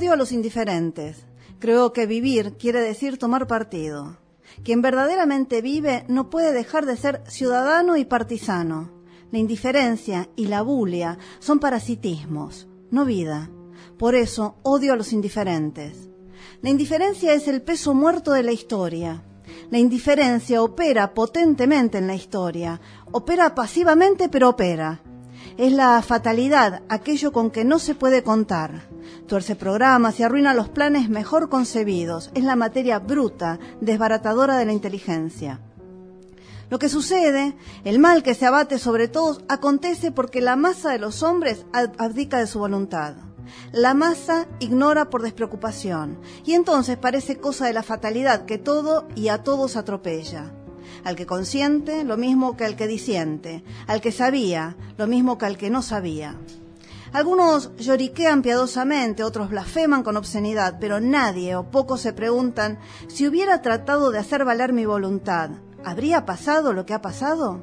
Odio a los indiferentes. Creo que vivir quiere decir tomar partido. Quien verdaderamente vive no puede dejar de ser ciudadano y partisano. La indiferencia y la bulia son parasitismos, no vida. Por eso odio a los indiferentes. La indiferencia es el peso muerto de la historia. La indiferencia opera potentemente en la historia. Opera pasivamente, pero opera. Es la fatalidad, aquello con que no se puede contar. Tuerce programas y arruina los planes mejor concebidos. Es la materia bruta, desbaratadora de la inteligencia. Lo que sucede, el mal que se abate sobre todos, acontece porque la masa de los hombres abdica de su voluntad. La masa ignora por despreocupación y entonces parece cosa de la fatalidad que todo y a todos atropella. Al que consiente, lo mismo que al que disiente. Al que sabía, lo mismo que al que no sabía. Algunos lloriquean piadosamente, otros blasfeman con obscenidad, pero nadie o pocos se preguntan si hubiera tratado de hacer valer mi voluntad, ¿habría pasado lo que ha pasado?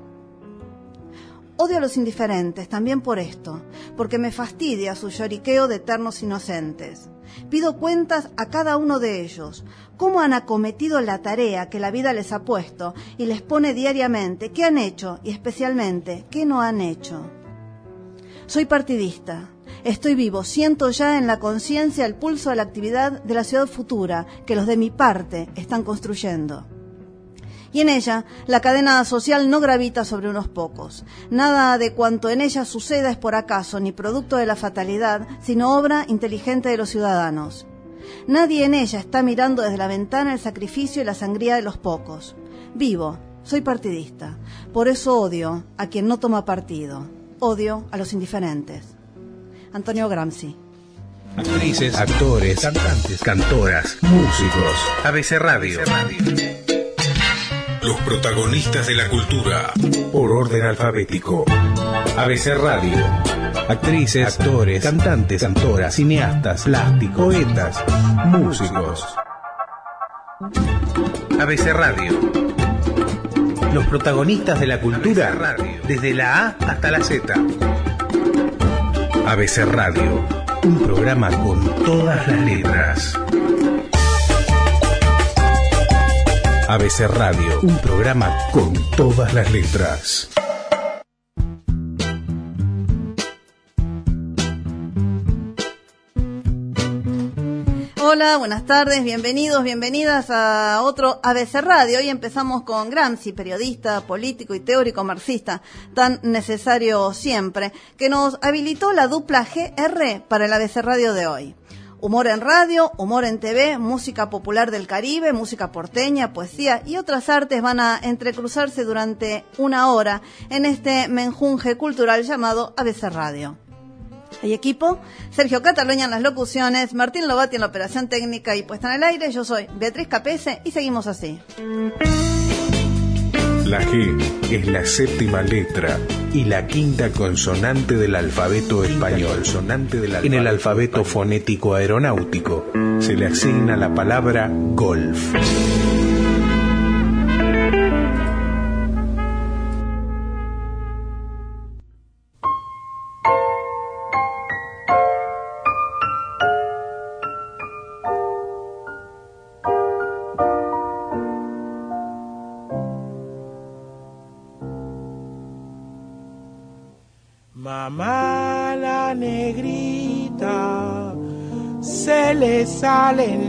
Odio a los indiferentes también por esto, porque me fastidia su lloriqueo de eternos inocentes. Pido cuentas a cada uno de ellos, cómo han acometido la tarea que la vida les ha puesto y les pone diariamente, qué han hecho y especialmente qué no han hecho. Soy partidista, estoy vivo, siento ya en la conciencia el pulso de la actividad de la ciudad futura que los de mi parte están construyendo y en ella la cadena social no gravita sobre unos pocos. Nada de cuanto en ella suceda es por acaso ni producto de la fatalidad, sino obra inteligente de los ciudadanos. Nadie en ella está mirando desde la ventana el sacrificio y la sangría de los pocos. Vivo, soy partidista. Por eso odio a quien no toma partido. Odio a los indiferentes. Antonio Gramsci. Actrices, actores, cantantes, cantoras, músicos. ABC Radio. Los protagonistas de la cultura. Por orden alfabético. ABC Radio. Actrices, actores, cantantes, cantoras, cineastas, plásticos, poetas, músicos. ABC Radio. Los protagonistas de la cultura. Desde la A hasta la Z. ABC Radio. Un programa con todas las letras. ABC Radio, un programa con todas las letras. Hola, buenas tardes, bienvenidos, bienvenidas a otro ABC Radio. Hoy empezamos con Gramsci, periodista, político y teórico marxista, tan necesario siempre, que nos habilitó la dupla GR para el ABC Radio de hoy. Humor en radio, humor en TV, música popular del Caribe, música porteña, poesía y otras artes van a entrecruzarse durante una hora en este menjunje cultural llamado ABC Radio. Hay equipo, Sergio Cataluña en las locuciones, Martín Lobati en la operación técnica y puesta en el aire, yo soy Beatriz Capese y seguimos así. La G es la séptima letra y la quinta consonante del alfabeto español. En el alfabeto fonético aeronáutico se le asigna la palabra golf.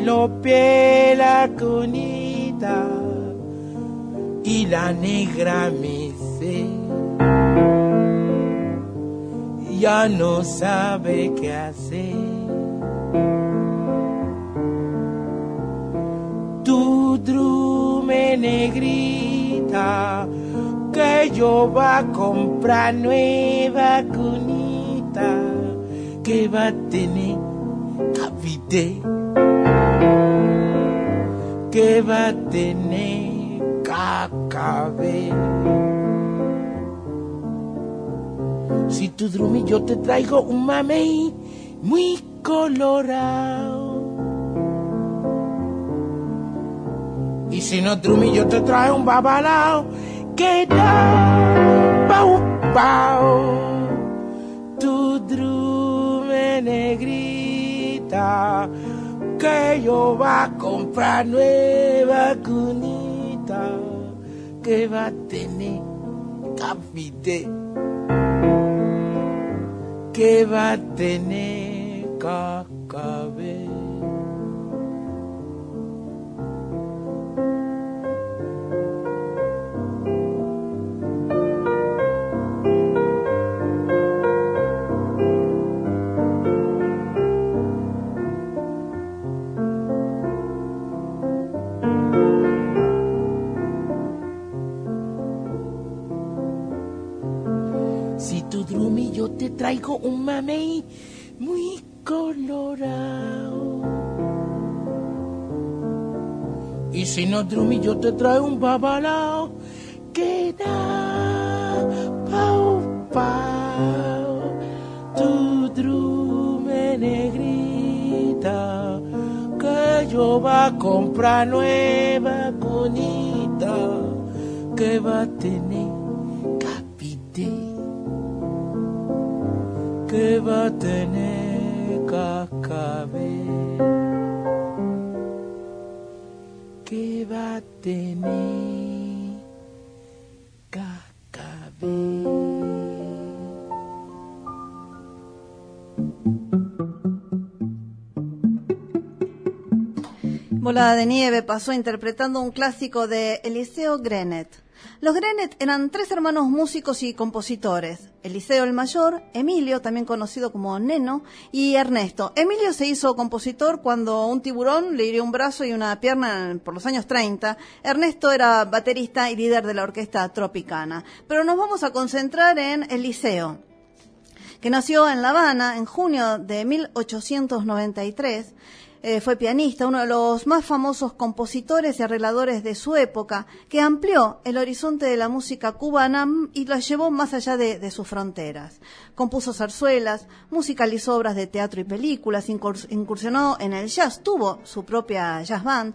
Los pies la cunita y la negra me dice ya no sabe qué hacer. Tu drume negrita que yo va a comprar nueva cunita que va a tener cavité que va a tener cacabé. Si tu drumi yo te traigo un mamey muy colorado. Y si no drumi yo te traigo un babalao que da pau pau. Tu drume negrito cunita, que yo va a comprar nueva cunita, que va a tener café, que va a tener cacabé. Te traigo un mamey muy colorado. Y si no drumi, yo te traigo un babalao que da pau pau. Tu drume negrita que yo va a comprar nueva conita que va a tener que va tener cascabel, que va tener cascabel. Bola de Nieve pasó interpretando un clásico de Eliseo Grenet. Los Grenet eran tres hermanos músicos y compositores. Eliseo el mayor, Emilio, también conocido como Neno, y Ernesto. Emilio se hizo compositor cuando un tiburón le hirió un brazo y una pierna por los años 30. Ernesto era baterista y líder de la orquesta Tropicana. Pero nos vamos a concentrar en Eliseo, que nació en La Habana en junio de 1893 eh, fue pianista, uno de los más famosos compositores y arregladores de su época, que amplió el horizonte de la música cubana y la llevó más allá de, sus fronteras. Compuso zarzuelas, musicalizó obras de teatro y películas, incursionó en el jazz, tuvo su propia jazz band,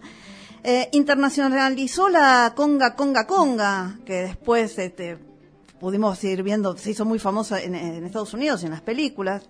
eh, internacionalizó la conga, conga, conga, que después este, pudimos ir viendo, se hizo muy famosa en Estados Unidos en las películas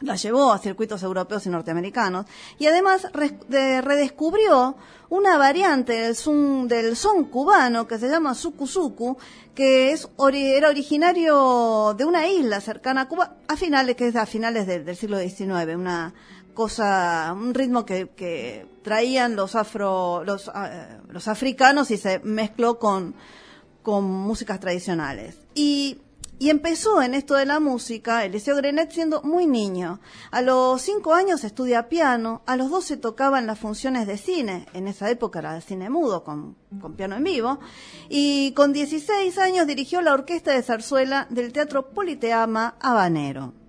la llevó a circuitos europeos y norteamericanos y además redescubrió una variante del son, del son cubano que se llama suku que es era originario de una isla cercana a Cuba a finales que es a finales del siglo XIX, una cosa, un ritmo que, traían los afro, los, ah, los africanos y se mezcló con, con músicas tradicionales. Y y empezó en esto de la música, Eliseo Grenet, siendo muy niño. A los cinco años estudia piano, a los doce tocaba en las funciones de cine, en esa época era de cine mudo, con, con piano en vivo, y con 16 años dirigió la orquesta de zarzuela del Teatro Politeama Habanero.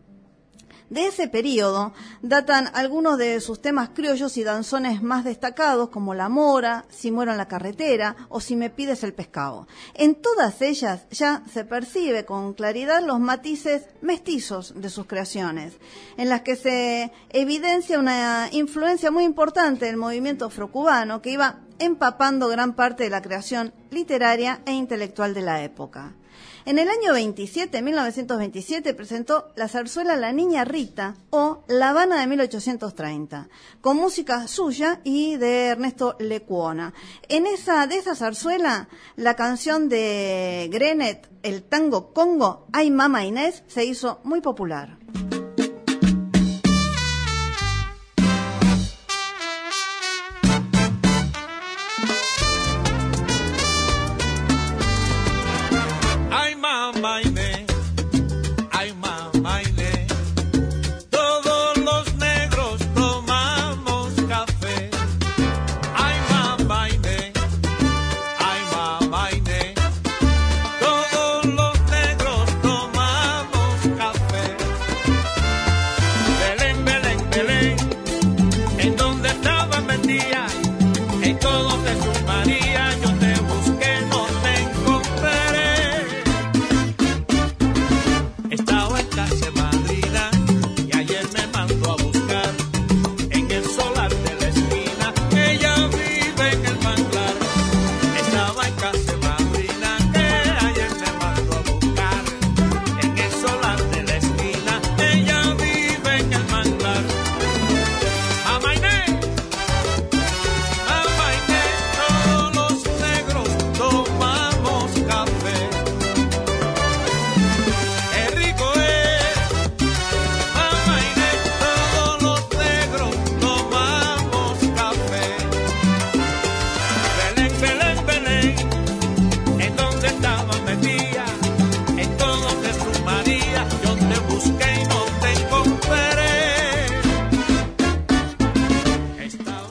De ese periodo datan algunos de sus temas criollos y danzones más destacados, como La Mora, Si muero en la carretera o Si me pides el pescado. En todas ellas ya se percibe con claridad los matices mestizos de sus creaciones, en las que se evidencia una influencia muy importante del movimiento afrocubano que iba empapando gran parte de la creación literaria e intelectual de la época. En el año 27, 1927, presentó la zarzuela La Niña Rita o La Habana de 1830, con música suya y de Ernesto Lecuona. En esa, de esa zarzuela, la canción de Grenet, el tango Congo, Ay Mama Inés, se hizo muy popular.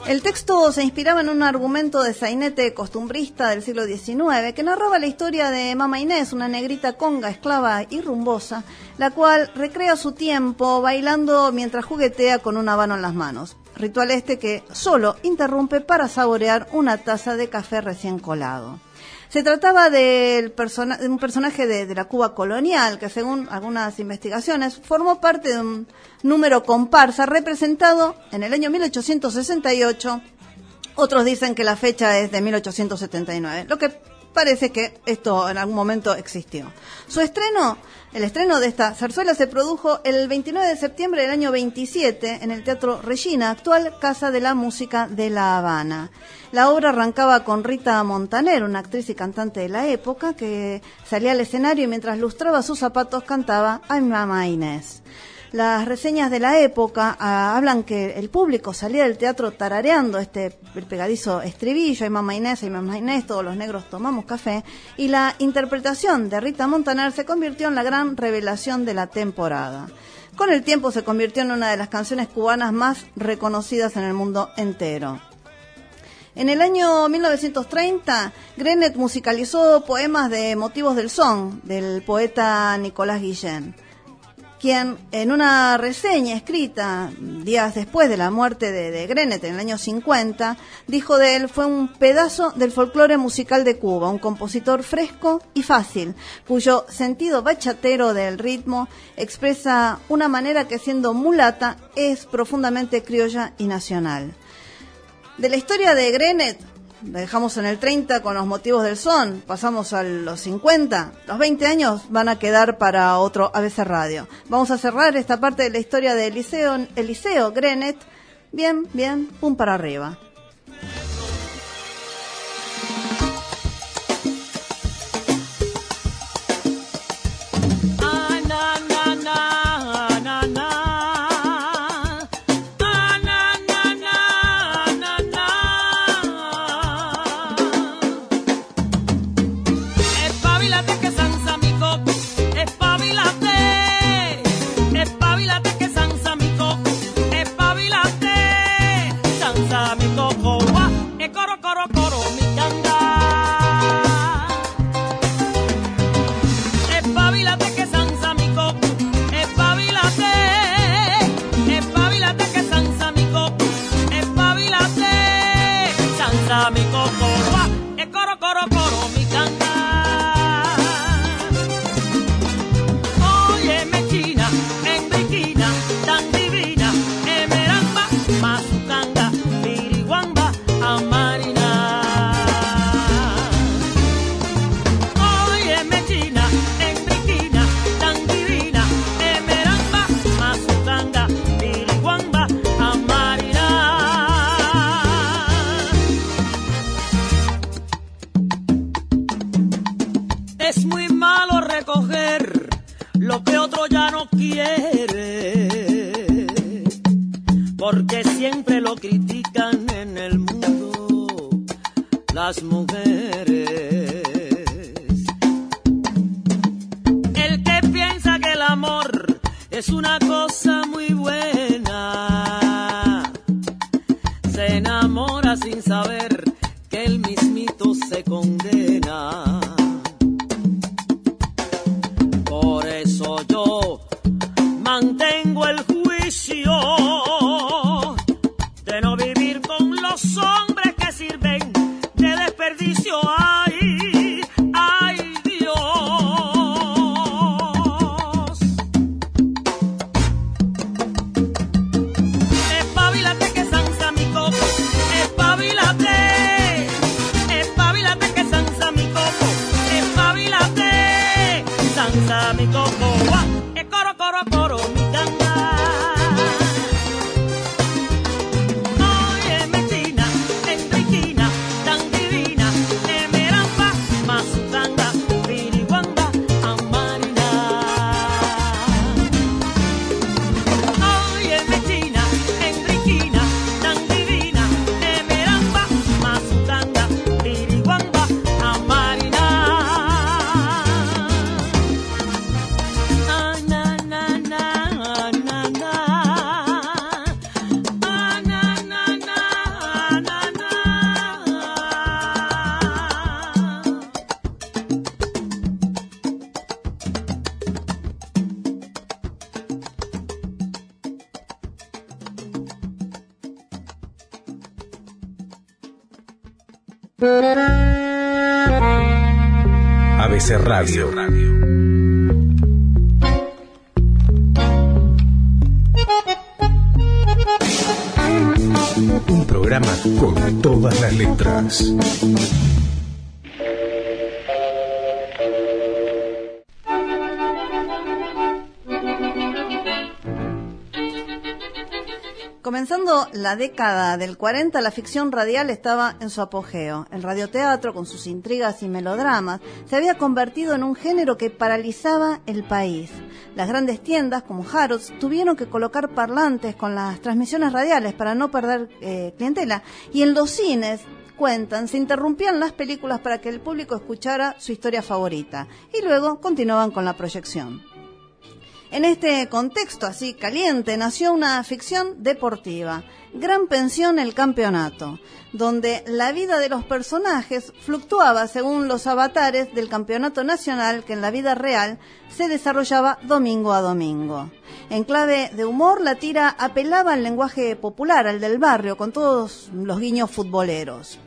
Grupo se inspiraba en un argumento de sainete costumbrista del siglo XIX que narraba la historia de Mama Inés, una negrita conga, esclava y rumbosa, la cual recrea su tiempo bailando mientras juguetea con un habano en las manos. Ritual este que solo interrumpe para saborear una taza de café recién colado. Se trataba del de un personaje de, la Cuba colonial que según algunas investigaciones formó parte de un número comparsa representado en el año 1868. Otros dicen que la fecha es de 1879, lo que parece que esto en algún momento existió. Su estreno el estreno de esta zarzuela se produjo el 29 de septiembre del año 27 en el Teatro Regina, actual Casa de la Música de La Habana. La obra arrancaba con Rita Montaner, una actriz y cantante de la época, que salía al escenario y mientras lustraba sus zapatos cantaba a mamá Inés. Las reseñas de la época ah, hablan que el público salía del teatro tarareando este el pegadizo estribillo, hay mamá Inés, hay mamá Inés, todos los negros tomamos café, y la interpretación de Rita Montaner se convirtió en la gran revelación de la temporada. Con el tiempo se convirtió en una de las canciones cubanas más reconocidas en el mundo entero. En el año 1930, Grenet musicalizó poemas de Motivos del Son del poeta Nicolás Guillén quien en una reseña escrita días después de la muerte de, de, Grenet en el año 50, dijo de él fue un pedazo del folclore musical de Cuba, un compositor fresco y fácil, cuyo sentido bachatero del ritmo expresa una manera que siendo mulata es profundamente criolla y nacional. De la historia de Grenet dejamos en el 30 con los motivos del son, pasamos a los 50, los 20 años van a quedar para otro ABC Radio. Vamos a cerrar esta parte de la historia de Eliseo, Eliseo Grenet, bien, bien, pum para arriba. en el mundo las mujeres. El que piensa que el amor es una cosa muy buena ABC Radio. Un programa con todas las letras. La década del 40, la ficción radial estaba en su apogeo. El radioteatro, con sus intrigas y melodramas, se había convertido en un género que paralizaba el país. Las grandes tiendas, como Harrods, tuvieron que colocar parlantes con las transmisiones radiales para no perder eh, clientela. Y en los cines, cuentan, se interrumpían las películas para que el público escuchara su historia favorita. Y luego continuaban con la proyección. En este contexto así caliente nació una ficción deportiva, Gran Pensión el Campeonato, donde la vida de los personajes fluctuaba según los avatares del campeonato nacional que en la vida real se desarrollaba domingo a domingo. En clave de humor, la tira apelaba al lenguaje popular, al del barrio, con todos los guiños futboleros.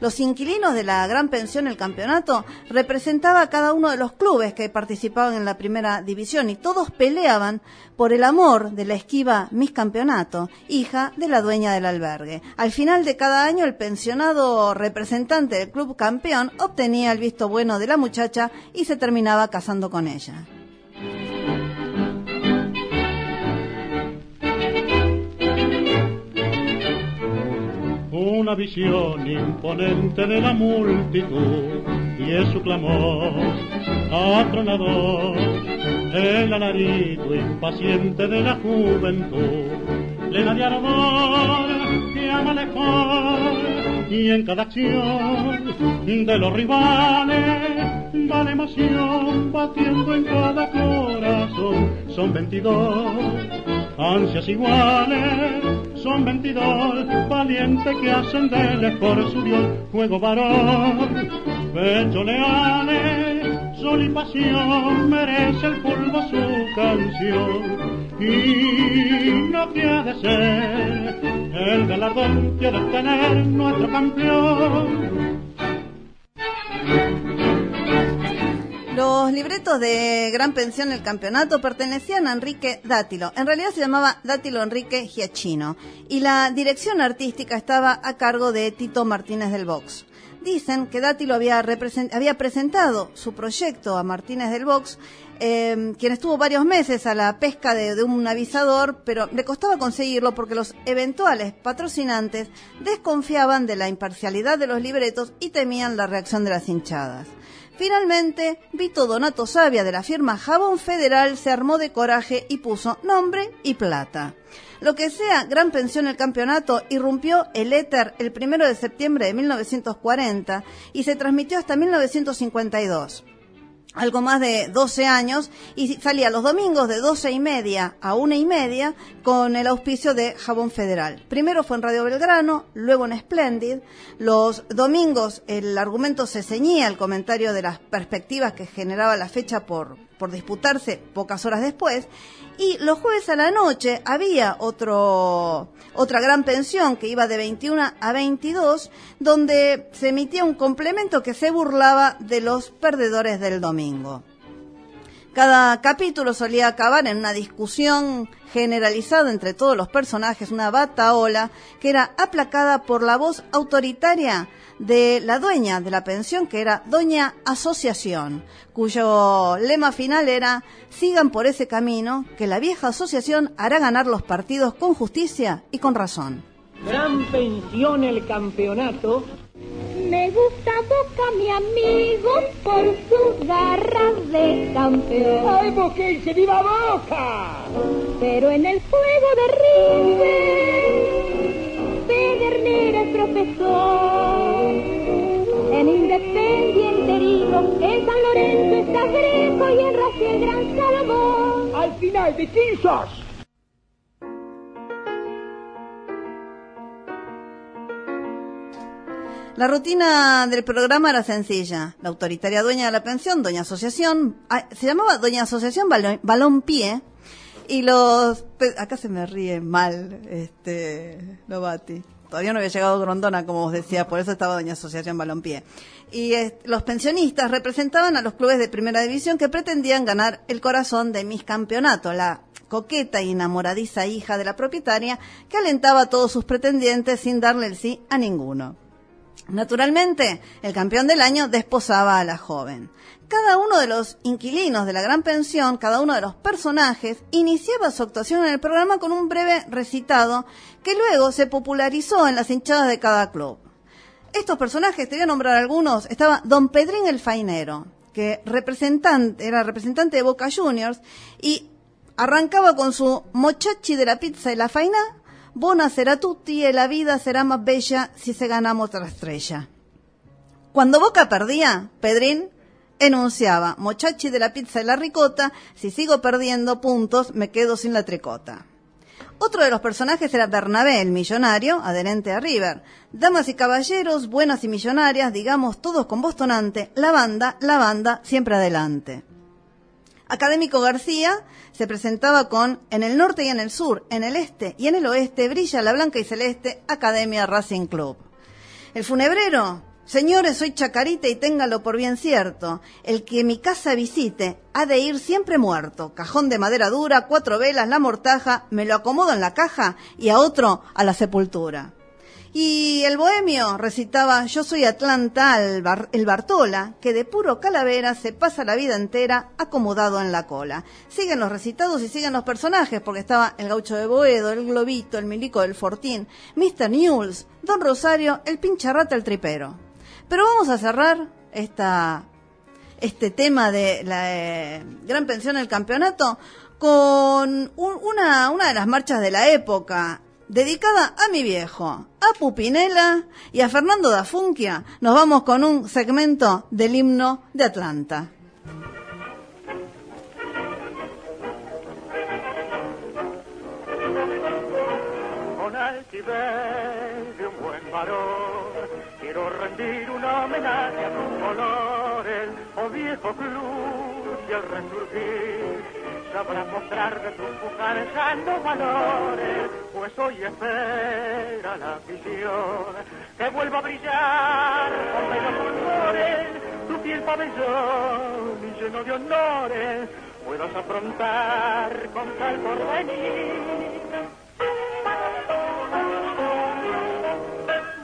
Los inquilinos de la gran pensión El Campeonato representaba a cada uno de los clubes que participaban en la primera división y todos peleaban por el amor de la esquiva Miss Campeonato, hija de la dueña del albergue. Al final de cada año el pensionado representante del club campeón obtenía el visto bueno de la muchacha y se terminaba casando con ella. Una visión imponente de la multitud y es su clamor atronador, el alarido impaciente de la juventud, plena de ardor que ama mejor. Y en cada acción de los rivales va la emoción batiendo en cada corazón, son veintidós ansias iguales, son veintidós, valientes que ascenden por su Dios, juego varón, pecho leales, sol y pasión, merece el polvo su canción. Y no quiere ser el galardón que de tener nuestro campeón Los libretos de Gran Pensión del Campeonato pertenecían a Enrique Dátilo. En realidad se llamaba Dátilo Enrique Giachino. Y la dirección artística estaba a cargo de Tito Martínez del Box. Dicen que Dátilo había, había presentado su proyecto a Martínez del Box, em, quien estuvo varios meses a la pesca de, de un avisador, pero le costaba conseguirlo porque los eventuales patrocinantes desconfiaban de la imparcialidad de los libretos y temían la reacción de las hinchadas. Finalmente, Vito Donato Sabia de la firma Jabón Federal se armó de coraje y puso nombre y plata. Lo que sea Gran Pensión el campeonato irrumpió el éter el primero de septiembre de 1940 y se transmitió hasta 1952 algo más de 12 años y salía los domingos de 12 y media a una y media con el auspicio de Jabón Federal. Primero fue en Radio Belgrano, luego en Splendid. Los domingos el argumento se ceñía al comentario de las perspectivas que generaba la fecha por, por disputarse pocas horas después. Y los jueves a la noche había otro, otra gran pensión que iba de 21 a 22, donde se emitía un complemento que se burlaba de los perdedores del domingo. Cada capítulo solía acabar en una discusión generalizada entre todos los personajes, una bataola que era aplacada por la voz autoritaria de la dueña de la pensión, que era Doña Asociación, cuyo lema final era sigan por ese camino, que la vieja asociación hará ganar los partidos con justicia y con razón. Gran pensión el campeonato. Me gusta Boca, mi amigo, por sus garras de campeón. ¡Ay, Boquense, viva Boca! Pero en el fuego de River, Pedernera es profesor. En Independiente herido, en San Lorenzo está Greco y en Racing el Gran Salomón. Al final, ¿de quién sos? La rutina del programa era sencilla. La autoritaria dueña de la pensión, Doña Asociación, se llamaba Doña Asociación Balón, Pie, y los... Acá se me ríe mal, este, Lobati. todavía no había llegado Grondona, como vos decías, por eso estaba Doña Asociación Balompié. Y eh, los pensionistas representaban a los clubes de primera división que pretendían ganar el corazón de Miss Campeonato, la coqueta y enamoradiza hija de la propietaria que alentaba a todos sus pretendientes sin darle el sí a ninguno. Naturalmente, el campeón del año desposaba a la joven. Cada uno de los inquilinos de la gran pensión, cada uno de los personajes, iniciaba su actuación en el programa con un breve recitado que luego se popularizó en las hinchadas de cada club. Estos personajes, te voy a nombrar algunos, estaba Don Pedrín el Fainero, que representante, era representante de Boca Juniors y arrancaba con su mochachi de la pizza y la faina, Bona será tutti y la vida será más bella si se ganamos otra estrella. Cuando Boca perdía, Pedrín enunciaba, mochachi de la pizza y la ricota, si sigo perdiendo puntos me quedo sin la tricota. Otro de los personajes era Bernabé, el millonario, adherente a River. Damas y caballeros, buenas y millonarias, digamos todos con voz tonante, la banda, la banda, siempre adelante. Académico García se presentaba con En el norte y en el sur, en el este y en el oeste brilla la blanca y celeste Academia Racing Club. El funebrero, señores, soy chacarita y téngalo por bien cierto, el que mi casa visite ha de ir siempre muerto, cajón de madera dura, cuatro velas, la mortaja, me lo acomodo en la caja y a otro a la sepultura. Y el bohemio recitaba Yo soy Atlanta, el, Bartola, que de puro calavera se pasa la vida entera acomodado en la cola. Siguen los recitados y siguen los personajes, porque estaba el gaucho de Boedo, el globito, el milico del Fortín, Mr. Newells, Don Rosario, el pincharrata, el tripero. Pero vamos a cerrar esta, este tema de la eh, gran pensión del campeonato con una, una de las marchas de la época, dedicada a mi viejo, a Pupinela y a Fernando da Funquia, nos vamos con un segmento del himno de Atlanta. Con de un buen varón, quiero rendir un homenaje a tus colores, oh viejo club, y al resurgir sabrás mostrar de tus pujanzando valores, pues hoy espera la visión que vuelva a brillar con bellos colores, tu piel pabellón y lleno de honores, puedas afrontar con tal porvenir.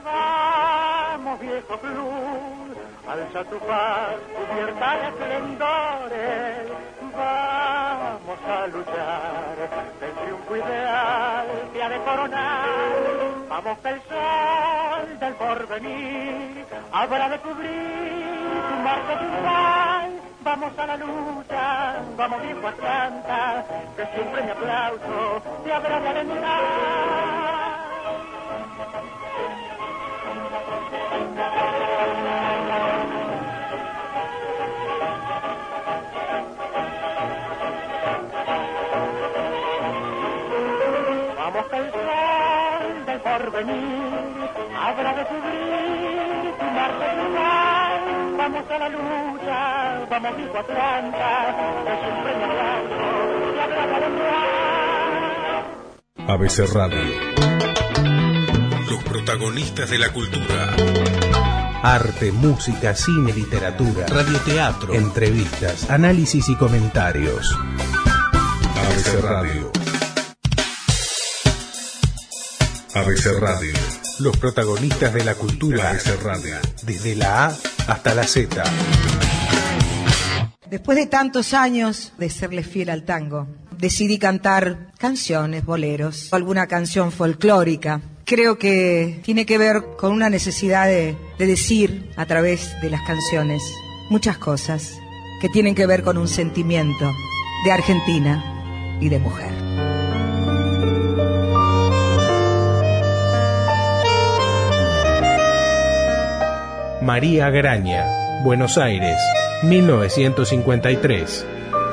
Vamos, viejo club, alza tu paz, cubierta de esplendores, vamos a luchar del triunfo ideal que ha de coronar. Vamos que sol del porvenir habrá de cubrir tu marco triunfal. Vamos a la lucha, vamos viejo Atlanta, que siempre mi aplauso te habrá de alentar. Porvenir habrá de cubrir tu mar triunfal. Vamos a la lucha, vamos hijo Atlanta, que siempre me abrazo y habrá de alentar. ABC Radio. Los protagonistas de la cultura. Arte, música, cine, literatura, radioteatro, entrevistas, análisis y comentarios. ABC Radio. ABC Radio. Los protagonistas de la cultura. ABC Radio. Desde la A hasta la Z. Después de tantos años de serle fiel al tango, decidí cantar canciones, boleros, o alguna canción folclórica. Creo que tiene que ver con una necesidad de, de decir a través de las canciones muchas cosas que tienen que ver con un sentimiento de Argentina y de mujer. María Graña, Buenos Aires, 1953.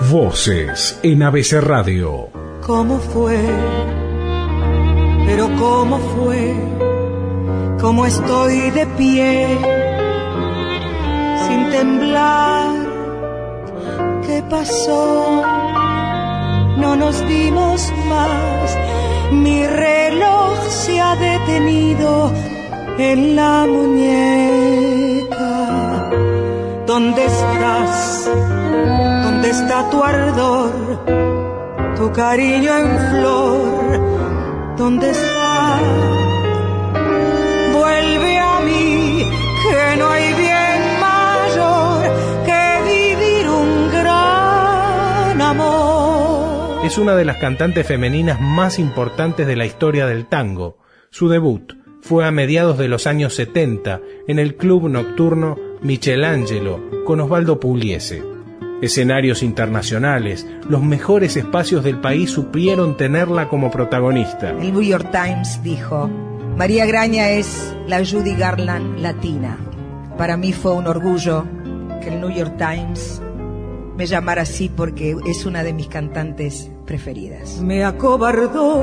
Voces en ABC Radio. ¿Cómo fue? Pero ¿cómo fue? ¿Cómo estoy de pie? Sin temblar. ¿Qué pasó? No nos dimos más. Mi reloj se ha detenido en la muñeca. ¿Dónde estás? ¿Dónde está tu ardor? Tu cariño en flor. ¿Dónde está? Vuelve a mí, que no hay bien mayor que vivir un gran amor. Es una de las cantantes femeninas más importantes de la historia del tango. Su debut fue a mediados de los años 70 en el club nocturno Michelangelo con Osvaldo Pugliese. Escenarios internacionales, los mejores espacios del país supieron tenerla como protagonista. El New York Times dijo, María Graña es la Judy Garland latina. Para mí fue un orgullo que el New York Times me llamara así porque es una de mis cantantes preferidas. Me acobardó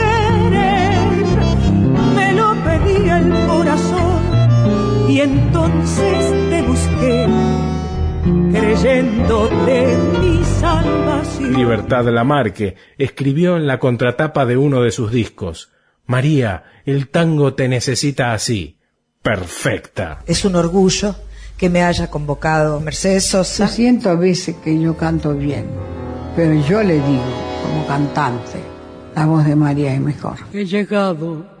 el corazón y entonces te busqué, creyendo de mi salvación. Libertad Lamarque escribió en la contratapa de uno de sus discos, María, el tango te necesita así, perfecta. Es un orgullo que me haya convocado Mercedes Sosa. Siento a veces que yo canto bien, pero yo le digo, como cantante, la voz de María es mejor. He llegado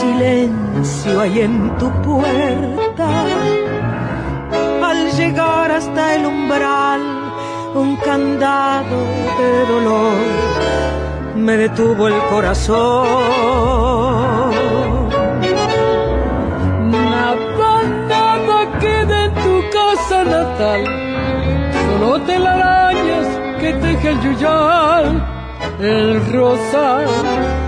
silencio hay en tu puerta. Al llegar hasta el umbral, un candado de dolor me detuvo el corazón. Nada, nada queda en tu casa natal, solo telarañas que teje el yuyal, el rosal.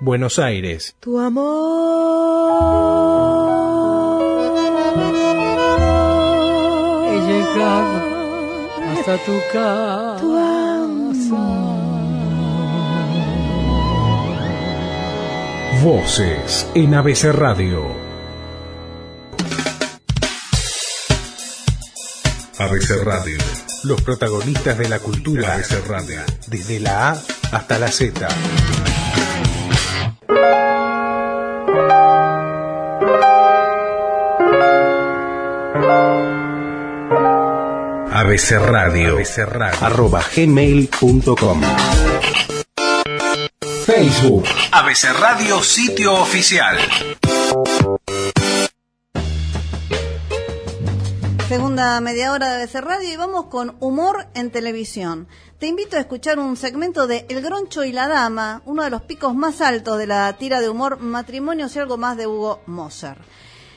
Buenos Aires. tu amor. He llegado hasta tu casa. Voces en ABC Radio. ABC Radio. Los protagonistas de la cultura ABC Radio. Desde la A hasta la Z. ABC Radio. Arroba gmail.com. Facebook. ABC Radio Sitio Oficial. Segunda media hora de ABC Radio y vamos con humor en televisión. Te invito a escuchar un segmento de El Groncho y la Dama, uno de los picos más altos de la tira de humor Matrimonios y algo más de Hugo Moser.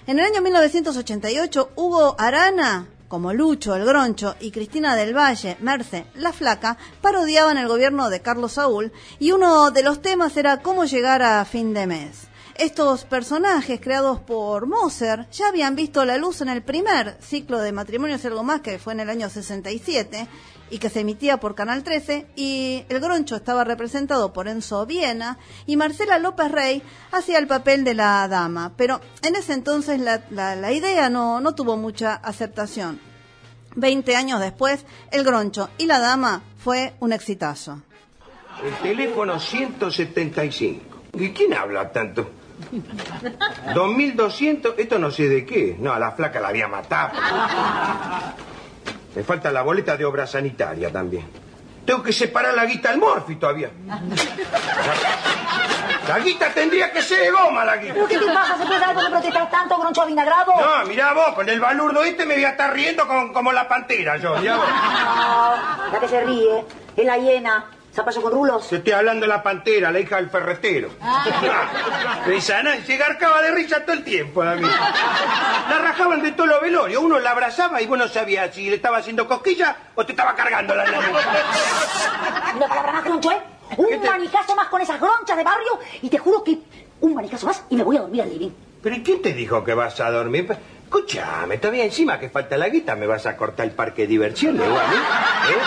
En el año 1988, Hugo Arana, como Lucho el Groncho y Cristina del Valle, Merce, la Flaca, parodiaban el gobierno de Carlos Saúl y uno de los temas era cómo llegar a fin de mes. Estos personajes creados por Moser ya habían visto la luz en el primer ciclo de Matrimonios algo más que fue en el año 67 y que se emitía por Canal 13 y el Groncho estaba representado por Enzo Viena y Marcela López Rey hacía el papel de la dama, pero en ese entonces la, la- idea no, no tuvo mucha aceptación. Veinte años después, el Groncho y la dama fue un exitazo. El teléfono 175. ¿Y quién habla tanto? 2200, esto no sé de qué. No, a la flaca la había matado. Me falta la boleta de obra sanitaria también. Tengo que separar la guita del morfi todavía. La, la guita tendría que ser de goma, la guita. ¿Pero qué te pasa? ¿Se puede por qué protestas tanto, Groncho avinagrado? No, mirá vos, con el balurdo este me voy a estar riendo con- como la pantera yo, mirá vos. No, la que se ríe es la hiena. ¿Zapallo con rulos? Te estoy hablando de la pantera, la hija del ferretero. No, se garcaba de risa todo el tiempo a mí. La rajaban de todos los velorios. Uno la abrazaba y vos no sabías si le estaba haciendo cosquilla o te estaba cargando la nariz. Una palabra más, Groncho, ¿eh? Un manijazo más con esas gronchas de barrio y te juro que un manijazo más y me voy a dormir al living. ¿Pero y quién te dijo que vas a dormir? Escuchame, todavía encima que falta la guita, me vas a cortar el parque de diversiones, vos a mí. ¿Eh?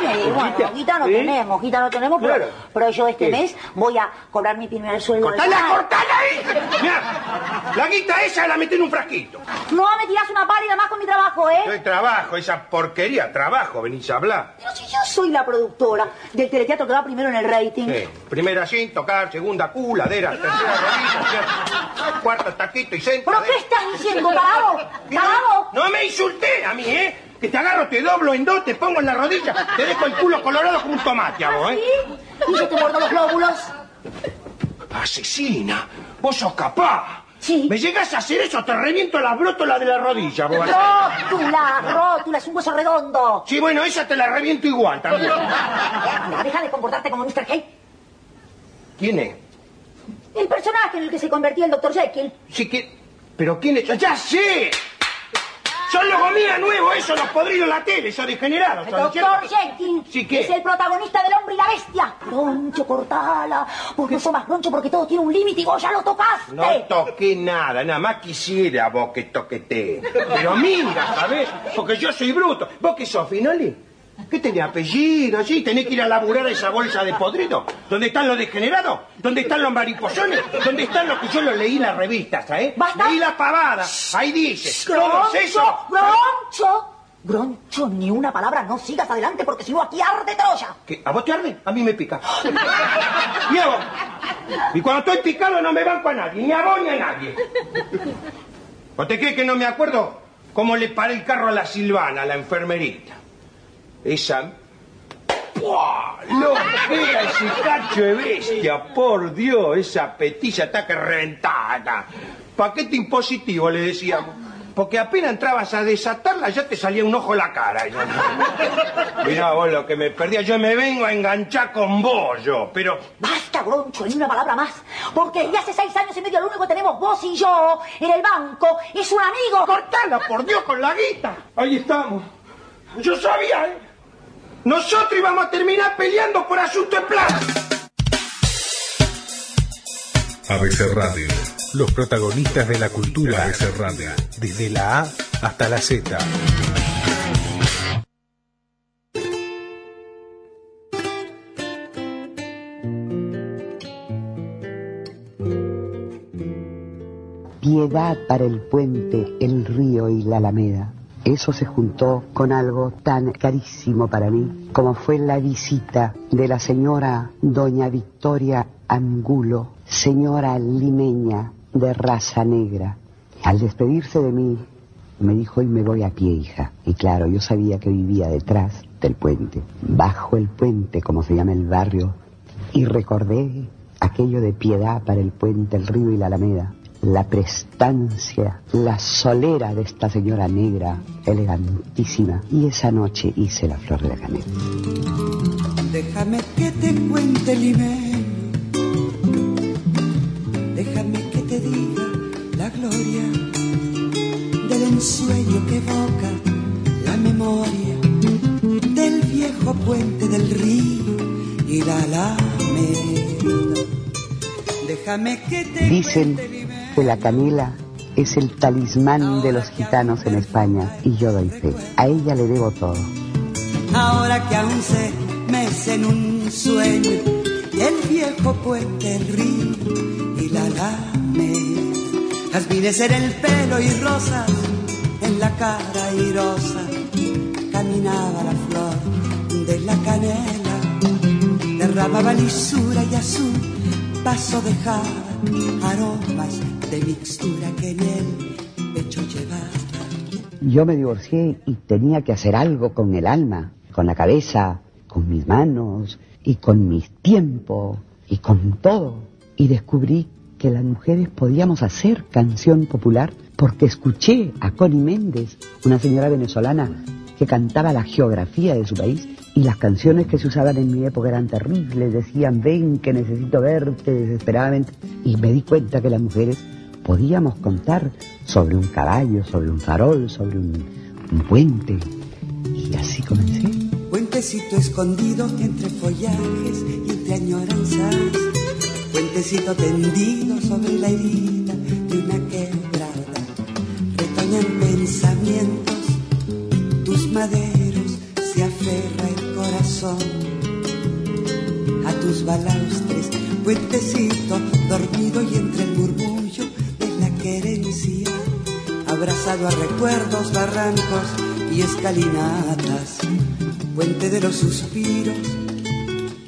Eh, bueno, guita no ¿Eh? tenemos, guita no tenemos, pero, Claro. pero yo este ¿Qué? mes voy a cobrar mi primer sueldo. ¡Cortala, cortala ahí! Mirá, la guita esa la metí en un frasquito. No me tiras una pálida más con mi trabajo, ¿eh? Yo trabajo, esa porquería, trabajo, venís a hablar. Pero si yo soy la productora del teleteatro que va primero en el rating. Sí. Primera sin tocar, segunda Q, ladera, tercera rodilla, cuarta taquito y centro. ¿Pero qué estás diciendo, ¿Tarado? No me insulté a mí, ¿eh? Que te agarro, te doblo en dos, te pongo en la rodilla, te dejo el culo colorado como un tomate a vos, ¿eh? ¿Y yo te muerdo los glóbulos? Asesina, vos sos capaz. Sí. Me llegas a hacer eso, te reviento la brótola de la rodilla, vos. Rótula, rótula, es un hueso redondo. Sí, bueno, esa te la reviento igual también. Deja de comportarte como Mr. Hay. ¿Quién es? El personaje en el que se convertía el Dr. Jekyll. Sí que... ¿Pero quién es? ¡Ya sé! Son los gomía nuevos, eso, los podridos de la tele, esos degenerados. El ¿son Dr. cierto? Jekyll Sí, ¿qué? es el protagonista del hombre y la bestia. Groncho, cortala. Porque no más groncho porque todo tiene un límite y vos ya lo tocaste. No toqué nada, nada más quisiera vos que toquete. Pero mira, ¿sabés? Porque yo soy bruto. ¿Vos qué sos, Finoli? ¿Qué tenés apellido? ¿Sí? ¿Tenés que ir a laburar a esa bolsa de podrido? ¿Dónde están los degenerados? ¿Dónde están los mariposones? ¿Dónde están los que yo los leí en las revistas, ¿sabes? ¡Basta! Leí la pavada. Ahí dice. Todos esos. Groncho, Groncho, ni una palabra, no sigas adelante porque si no aquí arde Troya. ¿Qué? ¿A vos te arde? A mí me pica. ¿Y a vos? Y cuando estoy picado no me banco a nadie, ni a vos ni a nadie. ¿O te crees que no me acuerdo cómo le paré el carro a la Silvana, a la enfermerita? Esa... ¡Puah! ¡Lo era ese cacho de bestia! ¡Por Dios! Esa petilla está que rentada. Paquete impositivo, le decíamos. Porque apenas entrabas a desatarla ya te salía un ojo la cara. Mirá vos lo que me perdía. Yo me vengo a enganchar con vos, yo. Pero Basta, Groncho, ni una palabra más. Porque desde hace seis años y medio lo único que tenemos vos y yo en el banco es un amigo. cortala, por Dios, con la guita. Ahí estamos. Yo sabía, ¿eh? Nosotros íbamos a terminar peleando por asunto de plata. ABC Radio. Los protagonistas de la cultura ABC Radio. Desde la A hasta la Z. Piedad para el puente, el río y la alameda. Eso se juntó con algo tan carísimo para mí como fue la visita de la señora doña Victoria Angulo, señora limeña de raza negra. Al despedirse de mí, me dijo, y me voy a pie, hija. Y claro, yo sabía que vivía detrás del puente, bajo el puente, como se llama el barrio, y recordé aquello de piedad para el puente, el río y la alameda, la prestancia, la solera de esta señora negra, elegantísima. Y esa noche hice la flor de la canela. Déjame que te cuente limeño, déjame que te diga la gloria del ensueño que evoca la memoria del viejo puente del río y la alameda. Déjame que te Dicen la canela es el talismán de los gitanos en España y yo doy fe. A ella le debo todo. ahora que aún se mece en un sueño el viejo puente, río y la alameda. Jazmines en el pelo y rosas en la cara irosa, caminaba la flor de la canela, derramaba lisura y azul, paso dejaba aromas de mixtura que en el pecho llevaba. Yo me divorcié y tenía que hacer algo con el alma, con la cabeza, con mis manos y con mis tiempos y con todo. Y descubrí que las mujeres podíamos hacer canción popular porque escuché a Connie Méndez, una señora venezolana que cantaba la geografía de su país y las canciones que se usaban en mi época eran terribles, decían ven que necesito verte desesperadamente y me di cuenta que las mujeres podíamos contar sobre un caballo, sobre un farol, sobre un, puente y así comencé. Puentecito escondido entre follajes y entre añoranzas. Puentecito tendido sobre la herida de una quebrada. Retoñan pensamientos, tus maderos se aferra el corazón a tus balaustres. Puentecito dormido y entre el murmullo de la querencia. Abrazado a recuerdos, barrancos y escalinatas puente de los suspiros,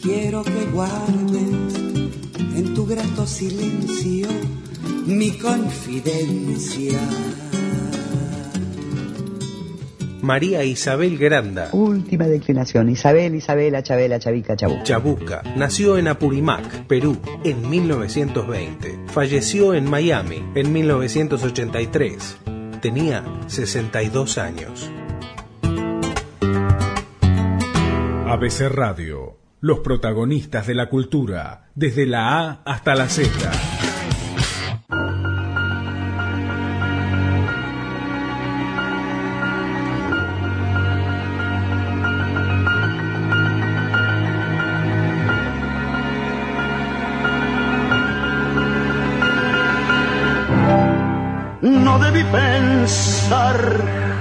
quiero que guardes en tu grato silencio mi confidencia. María Isabel Granda. Última declinación. Isabel, Isabela, Chabela, Chavica, Chabuca. Chabuca nació en Apurimac, Perú, en 1920. Falleció en Miami en 1983. Tenía 62 años. ABC Radio, los protagonistas de la cultura, desde la A hasta la Z.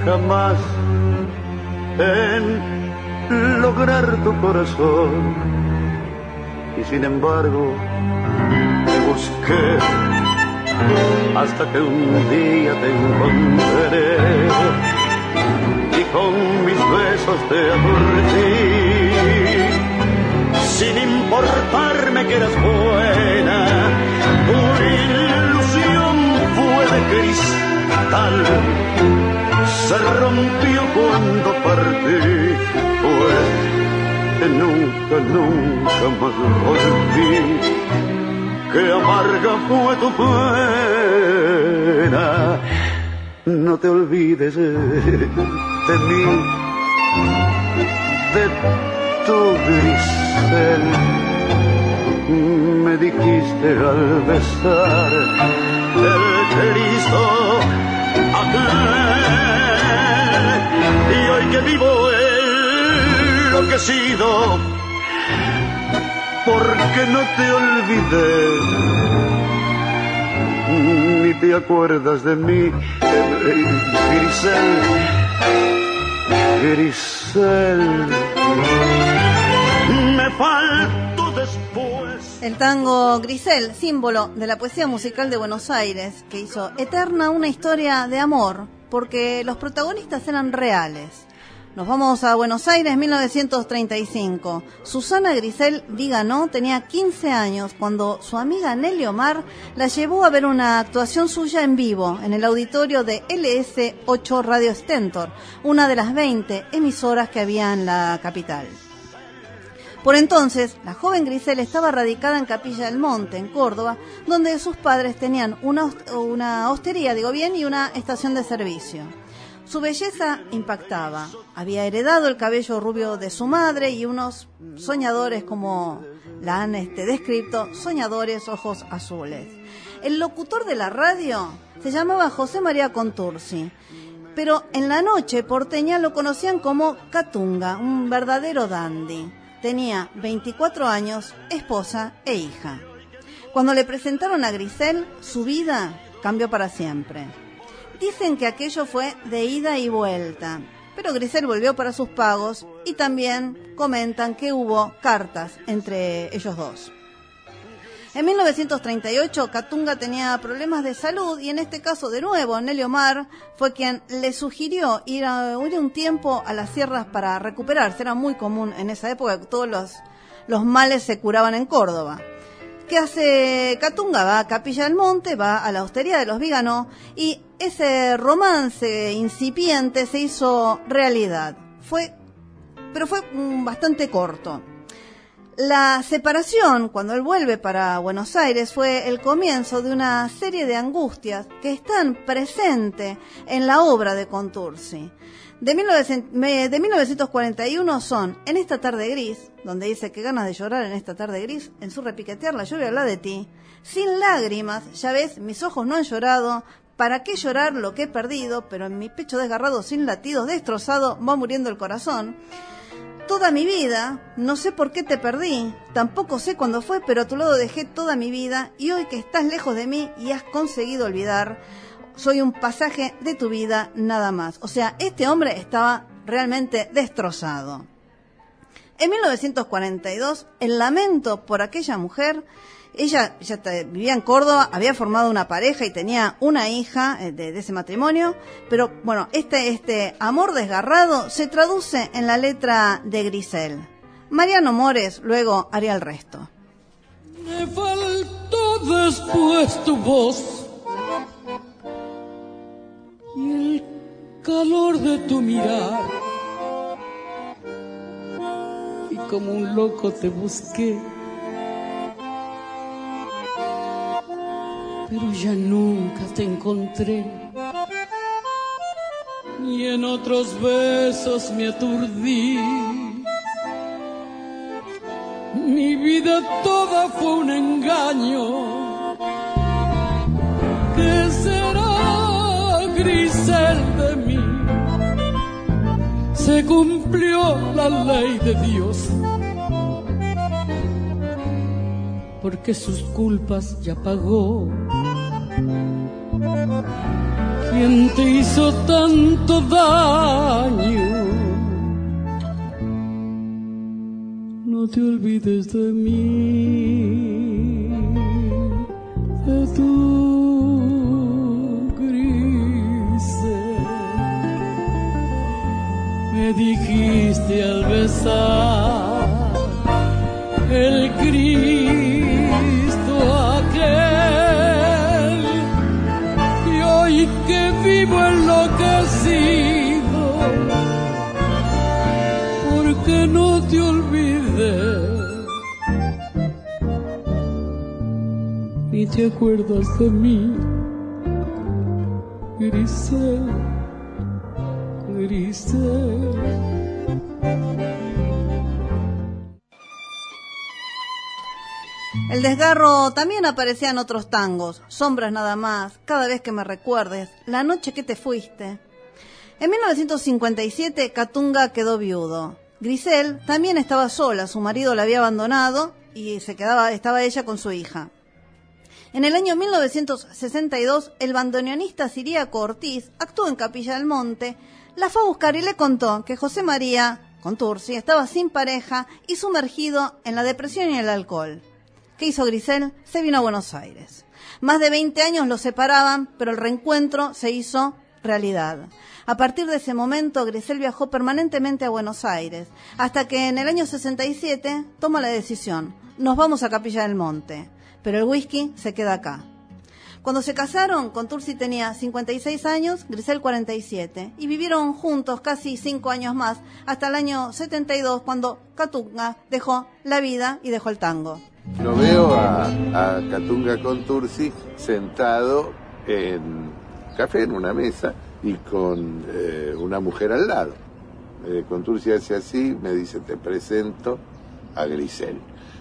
jamás en lograr tu corazón. Y sin embargo, te busqué hasta que un día te encontré. Y con mis besos te aturdí, sin importarme que eras buena. Tu ilusión fue de cristal se rompió cuando partí, pues que nunca, nunca más volví. Que amarga fue tu pena, no te olvides de, mí, de tu grisel. Me dijiste al besar el Cristo que vivo enloquecido, porque no te olvidé, ni te acuerdas de mí, Grisel, Grisel, me falto después. El tango Grisel, símbolo de la poesía musical de Buenos Aires, que hizo eterna una historia de amor, porque los protagonistas eran reales. Nos vamos a Buenos Aires, 1935. Susana Grisel Dígano tenía 15 años cuando su amiga Nelly Omar la llevó a ver una actuación suya en vivo en el auditorio de LS8 Radio Stentor, una de las 20 emisoras que había en la capital. Por entonces, la joven Grisel estaba radicada en Capilla del Monte, en Córdoba, donde sus padres tenían una, una hostería, digo bien, y una estación de servicio. Su belleza impactaba. Había heredado el cabello rubio de su madre y unos soñadores, como la han este, descrito, soñadores ojos azules. El locutor de la radio se llamaba José María Contursi, pero en la noche porteña lo conocían como Catunga, un verdadero dandy. Tenía 24 años, esposa e hija. Cuando le presentaron a Grisel, su vida cambió para siempre. Dicen que aquello fue de ida y vuelta. pero Grisel volvió para sus pagos y también comentan que hubo cartas entre ellos dos. En 1938, Katunga tenía problemas de salud y en este caso, de nuevo, Nelly Omar fue quien le sugirió ir, a, un tiempo a las sierras para recuperarse. Era muy común en esa época todos los males se curaban en Córdoba. ¿Qué hace Catunga? Va a Capilla del Monte, va a la hostería de los Viganó y ese romance incipiente se hizo realidad. Fue, pero fue bastante corto. La separación, cuando él vuelve para Buenos Aires, fue el comienzo de una serie de angustias que están presentes en la obra de Contursi. De, 1900 me- de 1941 son En esta tarde gris, donde dice que ganas de llorar en esta tarde gris, en su repiquetear la lluvia habla de ti, Sin lágrimas, ya ves, mis ojos no han llorado, ¿para qué llorar lo que he perdido? Pero en mi pecho desgarrado, sin latidos, destrozado, va muriendo el corazón. Toda mi vida, no sé por qué te perdí, tampoco sé cuándo fue, pero a tu lado dejé toda mi vida y hoy que estás lejos de mí y has conseguido olvidar, soy un pasaje de tu vida nada más. O sea, este hombre estaba realmente destrozado. En 1942, el lamento por aquella mujer, ella ya vivía en Córdoba, había formado una pareja y tenía una hija eh, de, de ese matrimonio, pero bueno, este, este amor desgarrado se traduce en la letra de Grisel. Mariano Mores luego haría el resto. Me faltó después tu voz y el calor de tu mirar. Y como un loco te busqué, pero ya nunca te encontré. Y en otros besos me aturdí. Mi vida toda fue un engaño. Se cumplió la ley de Dios. Porque sus culpas ya pagó. ¿Quién te hizo tanto daño? No te olvides de mí, de Dijiste al besar el Cristo aquel. Y hoy que vivo enloquecido porque no te olvidé. Ni te acuerdas de mí Grisel El desgarro también aparecía en otros tangos, sombras nada más, cada vez que me recuerdes, la noche que te fuiste. En 1957 Katunga quedó viudo. Grisel también estaba sola, su marido la había abandonado y se quedaba, estaba ella con su hija. En el año 1962, el bandoneonista Siríaco Ortiz actuó en Capilla del Monte, la fue a buscar y le contó que José María Contursi estaba sin pareja y sumergido en la depresión y el alcohol. ¿Qué hizo Grisel? Se vino a Buenos Aires. Más de 20 años los separaban, pero el reencuentro se hizo realidad. A partir de ese momento, Grisel viajó permanentemente a Buenos Aires, hasta que en el año 67 toma la decisión, nos vamos a Capilla del Monte, pero el whisky se queda acá. Cuando se casaron, Contursi tenía 56 años, Grisel 47, y vivieron juntos casi 5 años más, hasta el año 72, cuando Katunga dejó la vida y dejó el tango. Lo veo a, a Catunga Contursi sentado en café en una mesa y con eh, una mujer al lado. Eh, Contursi hace así, me dice, te presento a Grisel.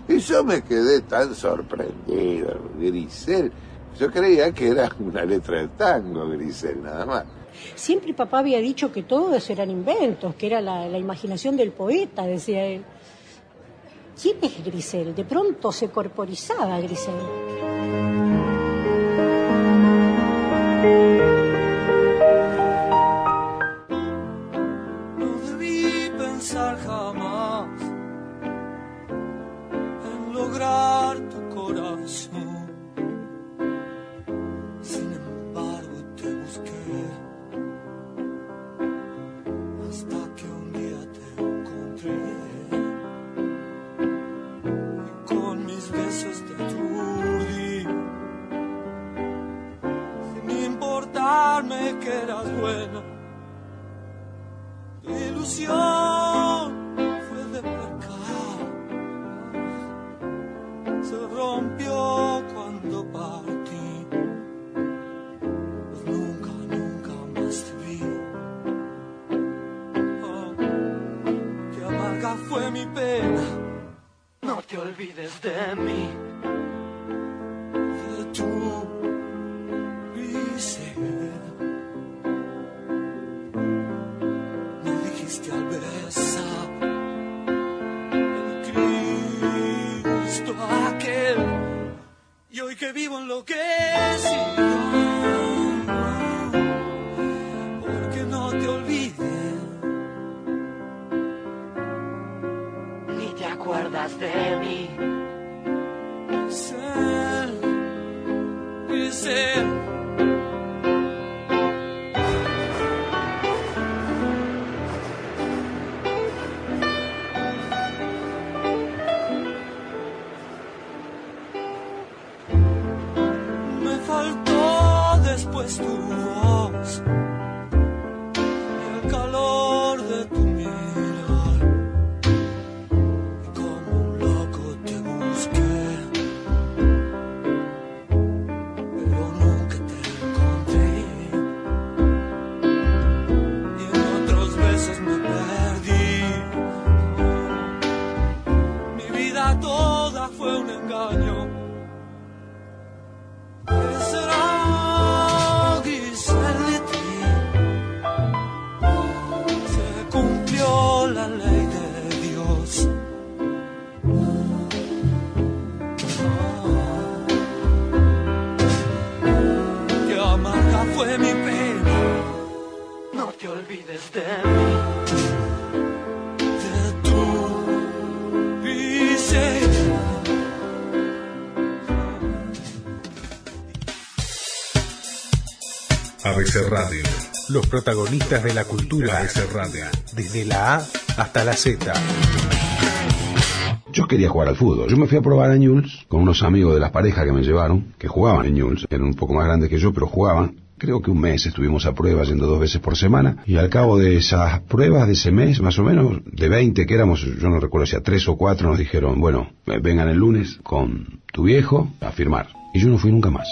Y yo me quedé tan sorprendido, Grisel. Yo creía que era una letra de tango, Grisel, nada más. Siempre papá había dicho que todo eso eran inventos, que era la, la imaginación del poeta, decía él. ¿Quién es Grisel? De pronto se corporizaba Grisel. Jurarme que eras buena. Tu ilusión fue de pecado. Se rompió cuando partí. Pues nunca, nunca más te vi. Oh, qué amarga fue mi pena. No te olvides de mí. ABC Radio. Los protagonistas de la cultura ABC Radio. Desde la A hasta la Z. Yo quería jugar al fútbol. Yo me fui a probar a Newell's con unos amigos de las parejas que me llevaron, que jugaban en Newell's. Eran un poco más grandes que yo, pero jugaban. Creo que un mes estuvimos a prueba yendo dos veces por semana. Y al cabo de esas pruebas de ese mes, más o menos, de 20 que éramos, yo no recuerdo si a tres o cuatro nos dijeron, bueno, eh, vengan el lunes con tu viejo a firmar. Y yo no fui nunca más.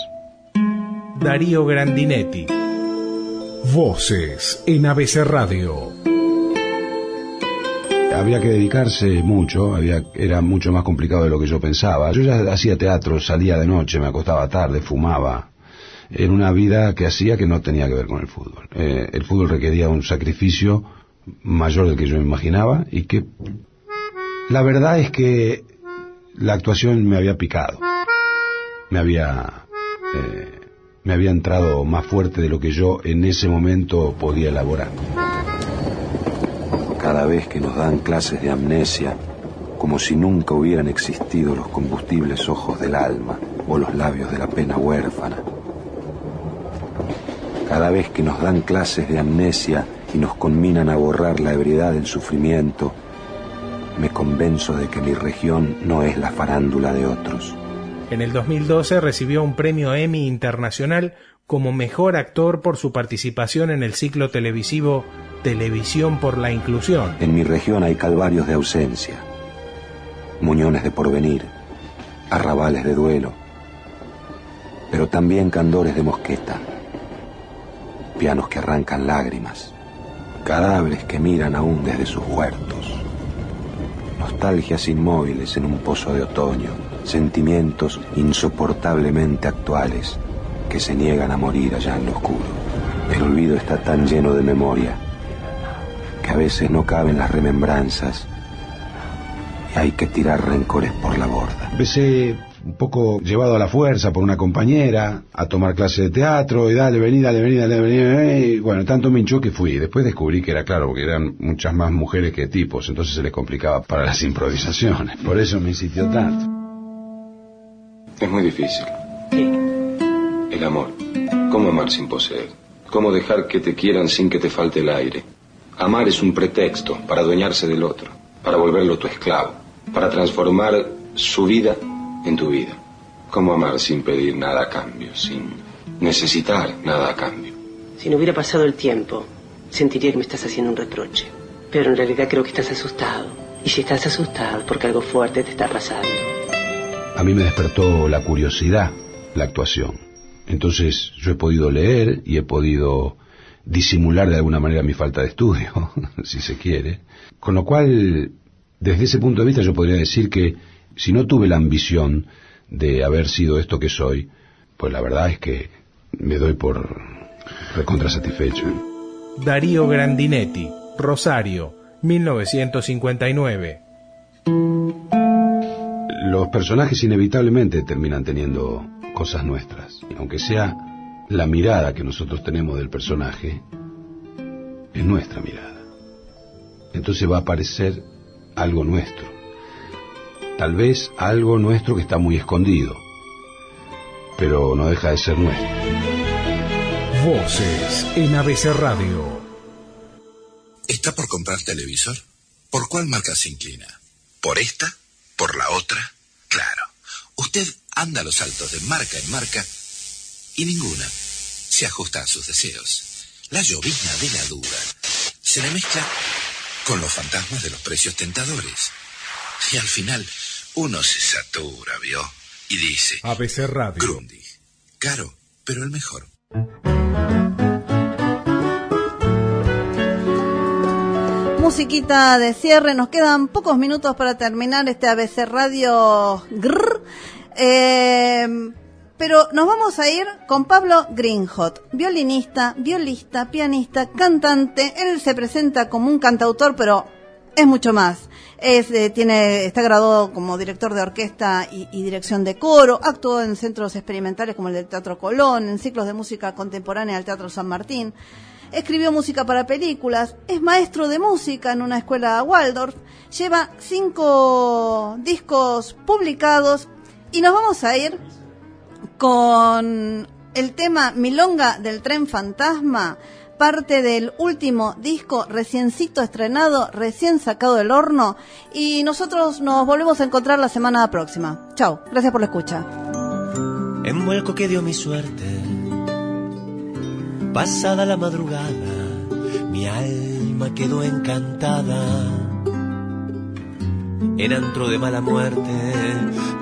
Darío Grandinetti. Voces en ABC Radio. Había que dedicarse mucho, había, era mucho más complicado de lo que yo pensaba. Yo ya hacía teatro, salía de noche, me acostaba tarde, fumaba. Era una vida que hacía que no tenía que ver con el fútbol. Eh, el fútbol requería un sacrificio mayor del que yo imaginaba y que la verdad es que la actuación me había picado. Me había, eh, me había entrado más fuerte de lo que yo en ese momento podía elaborar. Cada vez que nos dan clases de amnesia, como si nunca hubieran existido los combustibles ojos del alma o los labios de la pena huérfana. Cada vez que nos dan clases de amnesia y nos conminan a borrar la ebriedad del sufrimiento, me convenzo de que mi región no es la farándula de otros. En el 2012 recibió un premio Emmy Internacional como mejor actor por su participación en el ciclo televisivo Televisión por la Inclusión. En mi región hay calvarios de ausencia, muñones de porvenir, arrabales de duelo, pero también candores de mosqueta, pianos que arrancan lágrimas, cadáveres que miran aún desde sus huertos, nostalgias inmóviles en un pozo de otoño, sentimientos insoportablemente actuales que se niegan a morir allá en lo oscuro. El olvido está tan lleno de memoria que a veces no caben las remembranzas y hay que tirar rencores por la borda. Empecé un poco llevado a la fuerza por una compañera a tomar clase de teatro y dale, vení, dale, vení, dale, vení, y bueno, tanto me hinchó que fui. Después descubrí que era claro, porque eran muchas más mujeres que tipos, entonces se les complicaba para las improvisaciones. Por eso me insistió tanto. Es muy difícil. El amor. ¿Cómo amar sin poseer? ¿Cómo dejar que te quieran sin que te falte el aire? Amar es un pretexto para adueñarse del otro, para volverlo tu esclavo, para transformar su vida en tu vida. ¿Cómo amar sin pedir nada a cambio, sin necesitar nada a cambio? Si no hubiera pasado el tiempo, sentiría que me estás haciendo un reproche. Pero en realidad creo que estás asustado. Y si estás asustado, porque algo fuerte te está pasando. A mí me despertó la curiosidad, la actuación. Entonces yo he podido leer y he podido disimular de alguna manera mi falta de estudio, si se quiere. Con lo cual, desde ese punto de vista yo podría decir que si no tuve la ambición de haber sido esto que soy, pues la verdad es que me doy por recontra satisfecho. Darío Grandinetti, Rosario, 1959. Los personajes inevitablemente terminan teniendo cosas nuestras, aunque sea la mirada que nosotros tenemos del personaje, es nuestra mirada. Entonces va a aparecer algo nuestro. Tal vez algo nuestro que está muy escondido, pero no deja de ser nuestro. Voces en ABC Radio. ¿Está por comprar televisor? ¿Por cuál marca se inclina? ¿Por esta? ¿Por la otra? Claro. Usted anda a los saltos de marca en marca y ninguna se ajusta a sus deseos. La llovizna de la duda se le mezcla con los fantasmas de los precios tentadores. Y al final uno se satura, ¿vio? Y dice... ABC Radio. Grundig. Caro, pero el mejor. Musiquita de cierre, nos quedan pocos minutos para terminar este ABC Radio. Grrr. Eh, pero nos vamos a ir con Pablo Greenhot, violinista, violista, pianista, cantante. Él se presenta como un cantautor, pero es mucho más. Es, eh, tiene, está graduado como director de orquesta y, y, dirección de coro, actuó en centros experimentales como el del Teatro Colón, en ciclos de música contemporánea del Teatro San Martín. Escribió música para películas, es maestro de música en una escuela Waldorf, lleva cinco discos publicados y nos vamos a ir con el tema Milonga del tren fantasma, parte del último disco reciencito estrenado, recién sacado del horno y nosotros nos volvemos a encontrar la semana próxima. Chao, gracias por la escucha. Envuelco que dio mi suerte, pasada la madrugada, mi alma quedó encantada. En antro de mala muerte,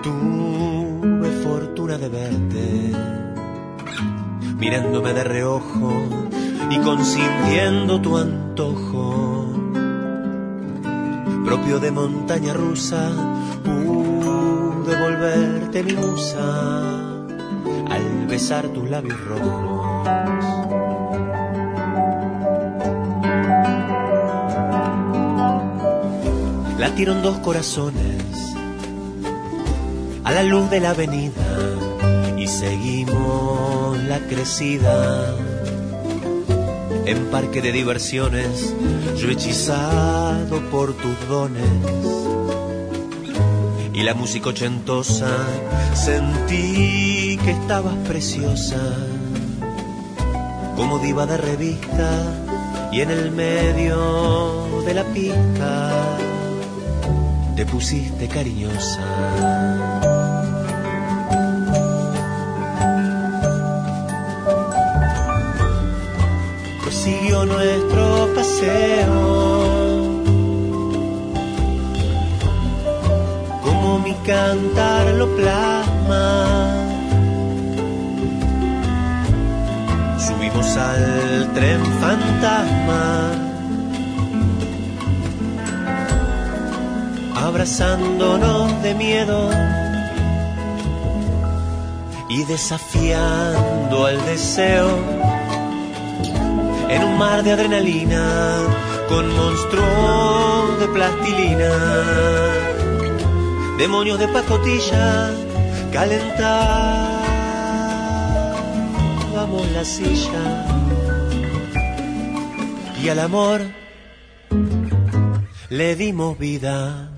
tuve fortuna de verte, mirándome de reojo y consintiendo tu antojo. Propio de montaña rusa, pude volverte mi musa al besar tus labios rojos. Latieron dos corazones a la luz de la avenida y seguimos la crecida en parque de diversiones, yo hechizado por tus dones. Y la música ochentosa, sentí que estabas preciosa, como diva de revista, y en el medio de la pista te pusiste cariñosa. siguió nuestro paseo. Como mi cantar lo plasma. Subimos al tren fantasma. Abrazándonos de miedo y desafiando al deseo en un mar de adrenalina con monstruos de plastilina, demonios de pacotilla, calentábamos la silla y al amor le dimos vida.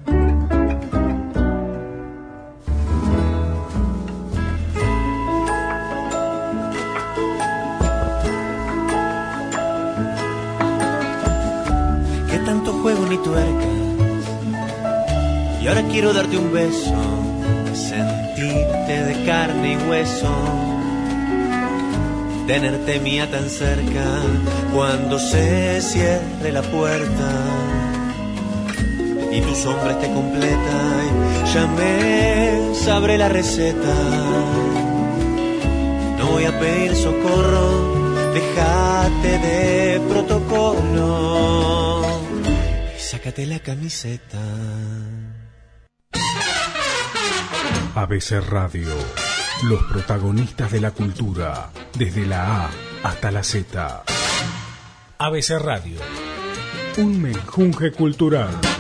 Ni tuercas. Y ahora quiero darte un beso, sentirte de carne y hueso. tenerte mía tan cerca cuando se cierre la puerta y tu sombra esté completa y ya me sabré la receta. No voy a pedir socorro, déjate de protocolo sácate la camiseta. ABC Radio, los protagonistas de la cultura, desde la A hasta la Z. ABC Radio, un menjunje cultural.